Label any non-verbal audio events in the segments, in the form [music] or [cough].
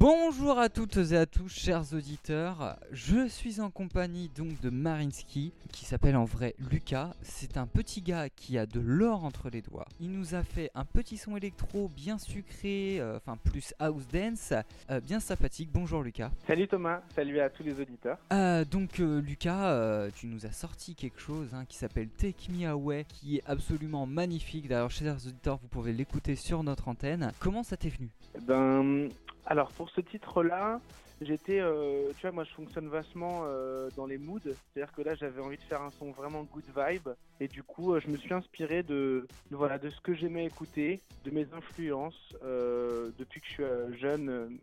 Bonjour à toutes et à tous, chers auditeurs. Je suis en compagnie donc de Marinsky, qui s'appelle en vrai Lucas. C'est un petit gars qui a de l'or entre les doigts. Il nous a fait un petit son électro bien sucré, euh, enfin plus house dance, euh, bien sympathique. Bonjour Lucas. Salut Thomas, salut à tous les auditeurs. Euh, donc Lucas, tu nous as sorti quelque chose hein, qui s'appelle Take Me Away, qui est absolument magnifique. D'ailleurs, chers auditeurs, vous pouvez l'écouter sur notre antenne. Comment ça t'est venu? Ben, alors pour ce titre-là, j'étais, euh, tu vois, moi je fonctionne vachement euh, dans les moods. C'est-à-dire que là, j'avais envie de faire un son vraiment good vibe, et du coup, euh, je me suis inspiré de, voilà, de ce que j'aimais écouter, de mes influences depuis que je suis jeune.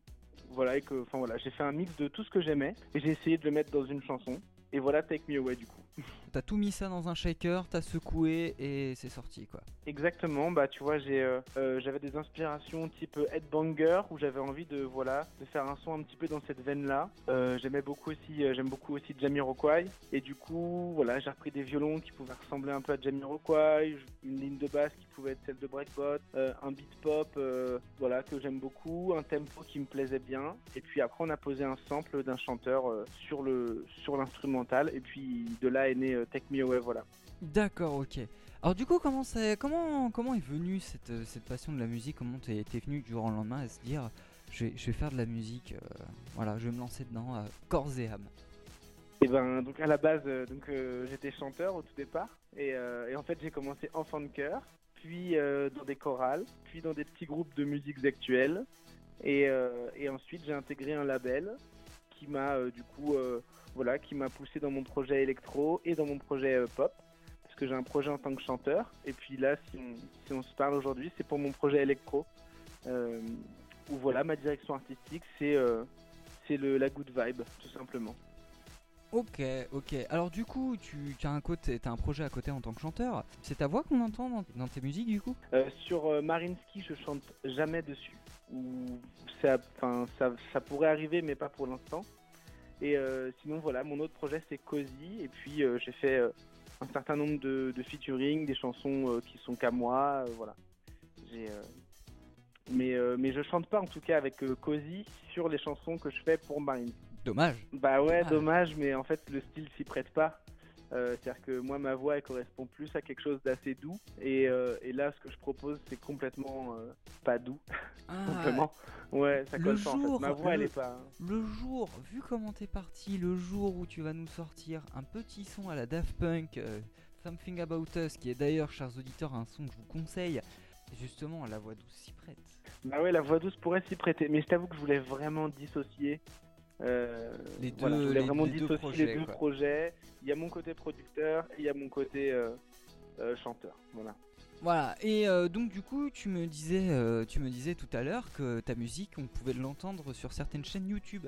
voilà, et que, enfin voilà, j'ai fait un mix de tout ce que j'aimais, et j'ai essayé de le mettre dans une chanson. Et voilà, Take Me Away du coup. [laughs] T'as tout mis ça dans un shaker, t'as secoué et c'est sorti quoi. Exactement, bah tu vois, j'ai, euh, euh, j'avais des inspirations type headbanger où j'avais envie de voilà de faire un son un petit peu dans cette veine-là. Euh, j'aimais beaucoup aussi, j'aime beaucoup aussi Jamiroquai et du coup voilà j'ai repris des violons qui pouvaient ressembler un peu à Jamiroquai, une ligne de basse qui pouvait être celle de Breakbot, un beat pop voilà que j'aime beaucoup, un tempo qui me plaisait bien et puis après on a posé un sample d'un chanteur sur le sur l'instrumental et puis de là est né euh, Take Me Away voilà. D'accord, ok. Alors du coup, comment, comment, comment est venue cette, cette passion de la musique? Comment t'es t'es venu du jour au lendemain à se dire je vais, je vais faire de la musique, euh, voilà, je vais me lancer dedans, euh, corps et âme? Et ben donc à la base euh, donc euh, j'étais chanteur au tout départ et, et en fait j'ai commencé enfant de chœur, puis dans des chorales, puis dans des petits groupes de musiques actuelles et, et ensuite j'ai intégré un label qui m'a euh, du coup euh, voilà qui m'a poussé dans mon projet électro et dans mon projet euh, pop. Parce que j'ai un projet en tant que chanteur. Et puis là si on, si on se parle aujourd'hui c'est pour mon projet électro. Où voilà ma direction artistique c'est c'est la good vibe tout simplement. Ok, ok. Alors du coup, tu, as un côté, un projet à côté en tant que chanteur. C'est ta voix qu'on entend dans, tes musiques du coup? Euh, sur euh, Marinsky, je chante jamais dessus. Ou ça, ça, pourrait arriver, mais pas pour l'instant. Et euh, sinon, voilà, mon autre projet c'est Cozy. Et puis j'ai fait un certain nombre de, de featuring, des chansons qui sont qu'à moi. voilà. J'ai, Mais, euh, mais je chante pas en tout cas avec euh, Cozy sur les chansons que je fais pour Marinsky. Dommage. Bah ouais, Dommage. dommage, mais en fait le style s'y prête pas. Euh, C'est-à-dire que moi ma voix elle correspond plus à quelque chose d'assez doux et, euh, et là ce que je propose c'est complètement euh, pas doux Ah, [laughs] simplement. Ouais, ça le colle pas en fait. Ma voix elle le- est pas. le jour, vu comment t'es parti, le jour où tu vas nous sortir un petit son à la Daft Punk, euh, Something About Us, qui est d'ailleurs, chers auditeurs, un son que je vous conseille, justement, la voix douce s'y prête. Bah ouais, la voix douce pourrait s'y prêter, mais je t'avoue que je voulais vraiment dissocier. euh, Les voilà, deux- je voulais les- vraiment les deux dissocier projets, les deux quoi. projets. Il y a mon côté producteur et il y a mon côté euh, euh, chanteur. Voilà. Voilà, et euh, donc du coup, tu me disais, euh, tu me disais tout à l'heure que ta musique, on pouvait l'entendre sur certaines chaînes YouTube.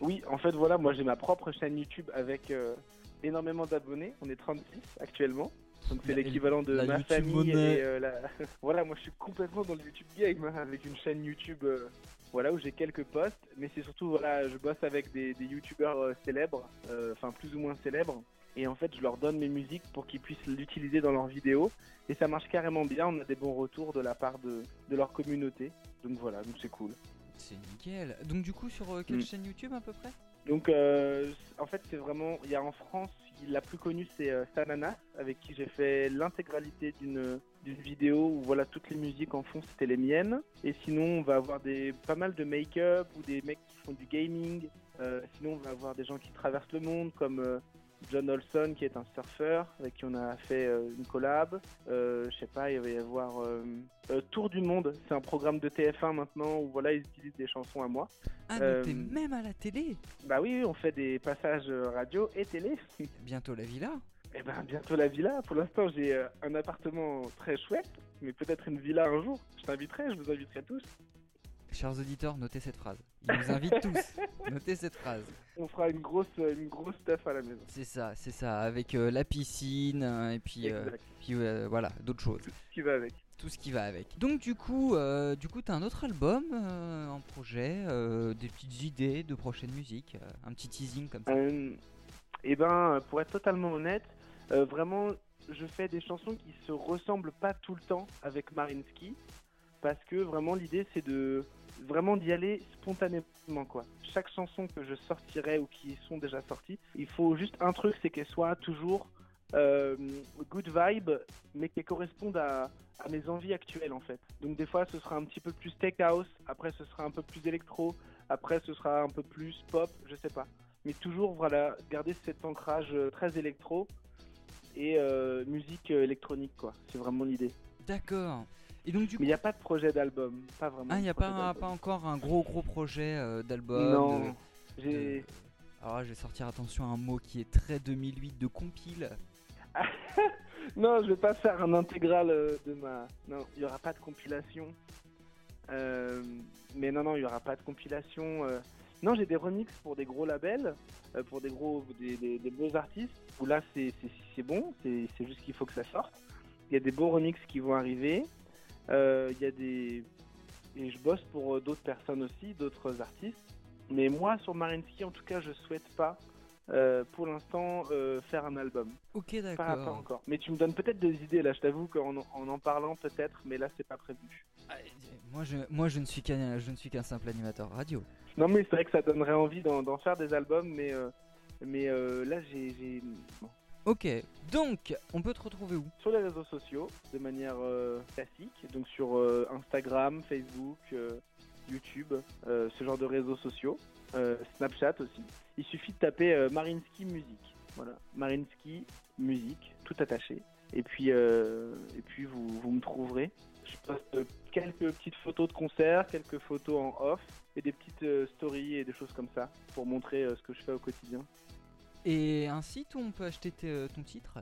Oui, en fait, voilà, moi j'ai ma propre chaîne YouTube avec euh, énormément d'abonnés. On est 36 actuellement. Donc c'est l'équivalent de la ma YouTube famille et euh, la... [laughs] voilà, moi je suis complètement dans le YouTube game hein, avec une chaîne YouTube euh, voilà où j'ai quelques posts, mais c'est surtout voilà, je bosse avec des, des youtubeurs euh, célèbres, enfin plus ou moins célèbres. Et en fait, je leur donne mes musiques pour qu'ils puissent l'utiliser dans leurs vidéos. Et ça marche carrément bien. On a des bons retours de la part de, de leur communauté. Donc voilà, donc c'est cool. C'est nickel. Donc du coup, sur quelle Mm. chaîne YouTube à peu près? Donc, euh, en fait, c'est vraiment. Il y a en France, la plus connue, c'est euh, Sananas, avec qui j'ai fait l'intégralité d'une vidéo où voilà toutes les musiques en fond c'était les miennes. Et sinon, on va avoir des pas mal de make-up ou des mecs qui font du gaming. Euh, sinon, on va avoir des gens qui traversent le monde comme John Olson qui est un surfeur avec qui on a fait euh, une collab. Euh, je sais pas, il va y avoir euh, Tour du monde. C'est un programme de TF1 maintenant où voilà ils utilisent des chansons à moi. Ah, t'es même à la télé Bah oui, oui, on fait des passages radio et télé. [laughs] Bientôt la villa Et ben bientôt la villa. Pour l'instant, j'ai un appartement très chouette, mais peut-être une villa un jour. Je t'inviterai, je vous inviterai tous. Chers auditeurs, notez cette phrase. Ils nous invitent [laughs] tous. Notez cette phrase. On fera une grosse, une grosse stuff à la maison. C'est ça, c'est ça, avec euh, la piscine euh, et puis, euh, puis euh, voilà, d'autres choses. Tout ce qui va avec. Tout ce qui va avec. Donc du coup, du coup, t'as un autre album en projet, des petites idées de prochaine musique, un petit teasing comme ça. Et ben, pour être totalement honnête, vraiment, je fais des chansons qui se ressemblent pas tout le temps avec Marinsky, parce que vraiment l'idée c'est de vraiment d'y aller spontanément quoi. Chaque chanson que je sortirai ou qui sont déjà sorties, il faut juste un truc, c'est qu'elle soit toujours euh, good vibe, mais qui correspondent à, mes envies actuelles en fait. Donc des fois ce sera un petit peu plus tech house, après ce sera un peu plus électro, après ce sera un peu plus pop, je sais pas. Mais toujours voilà, garder cet ancrage euh, très électro et euh, musique électronique quoi. C'est vraiment l'idée. D'accord. Et donc du Mais il n'y a pas de projet d'album, pas vraiment. Ah, il n'y a pas, pas encore un gros gros projet euh, d'album Non, j'ai... Alors je vais sortir attention à un mot qui est très 2008 de compile. [laughs] non, je vais pas faire un intégral euh, de ma. Non, il y aura pas de compilation. Euh, mais non, non, il y aura pas de compilation. euh. Non, j'ai des remixes pour des gros labels, pour des gros, des, des- des beaux artistes. Où là, c'est bon, c'est c'est juste qu'il faut que ça sorte. Il y a des beaux remixes qui vont arriver. Euh, Il y a des et je bosse pour euh, d'autres personnes aussi, d'autres artistes. Mais moi, sur Marinsky, en tout cas, je souhaite pas, euh, pour l'instant, euh, faire un album. Ok, Pas, pas d'accord. encore. Mais tu me donnes peut-être des idées là, je t'avoue qu'en en en parlant peut-être, mais là c'est pas prévu. Ah, Moi je, moi je ne suis qu'un je ne suis qu'un simple animateur radio. Non mais c'est vrai que ça donnerait envie d'en faire des albums, mais, euh, mais euh, là j'ai... j'ai- bon. Ok, donc on peut te retrouver où? Sur les réseaux sociaux, de manière euh, classique, donc sur euh, Instagram, Facebook, euh, YouTube, ce genre de réseaux sociaux, Snapchat aussi. Il suffit de taper Marinsky Musique. Voilà, Marinsky Musique, tout attaché. Et puis, et puis vous, vous me trouverez. Je poste quelques petites photos de concerts, quelques photos en off et des petites stories et des choses comme ça pour montrer ce que je fais au quotidien. Et un site où on peut acheter ton titre?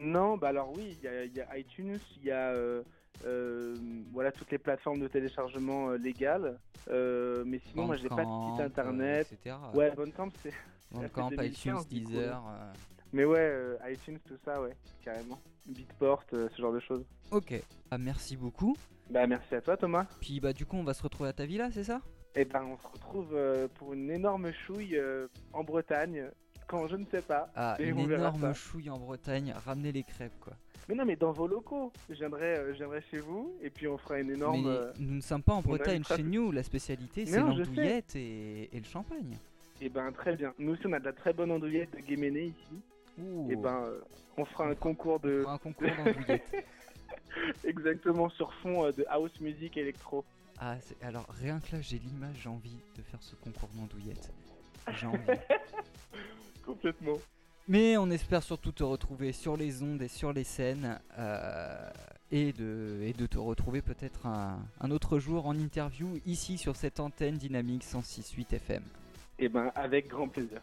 Non, bah alors oui, il y a, il y a iTunes, il y a euh, euh, voilà toutes les plateformes de téléchargement euh, légales. Mais sinon, moi, j'ai pas de site internet. etc. Ouais, Bandcamp, c'est. [laughs] Bandcamp, iTunes, 2015, du coup, Deezer. Mais ouais, euh, iTunes, tout ça, ouais, carrément. Beatport, euh, ce genre de choses. Ok. Ah, merci beaucoup. Bah merci à toi, Thomas. Puis bah du coup on va se retrouver à ta villa, c'est ça? Et ben, on se retrouve euh, pour une énorme chouille en Bretagne, quand je ne sais pas. Ah, Et une énorme chouille en Bretagne, ramener les crêpes quoi. Mais non, mais dans vos locaux. Je viendrai, euh, je viendrai chez vous, et puis on fera une énorme. Mais euh, nous ne sommes pas en Bretagne chez nous, la spécialité c'est l'andouillette et, et le champagne. Et ben, très bien. Nous aussi, on a de la très bonne andouillette de Guéméné ici. Ouh, Et ben, euh, on fera un concours on de. fera un concours d'andouillette. [laughs] Exactement, sur fond de house music électro. ah, c'est- alors rien que là j'ai l'image, j'ai envie de faire ce concours d'andouillette. J'ai envie. [laughs] Complètement. Mais on espère surtout te retrouver sur les ondes et sur les scènes euh, et, de, et de te retrouver peut-être un, un autre jour en interview ici sur cette antenne dynamique 106.8 FM. Et ben, avec grand plaisir.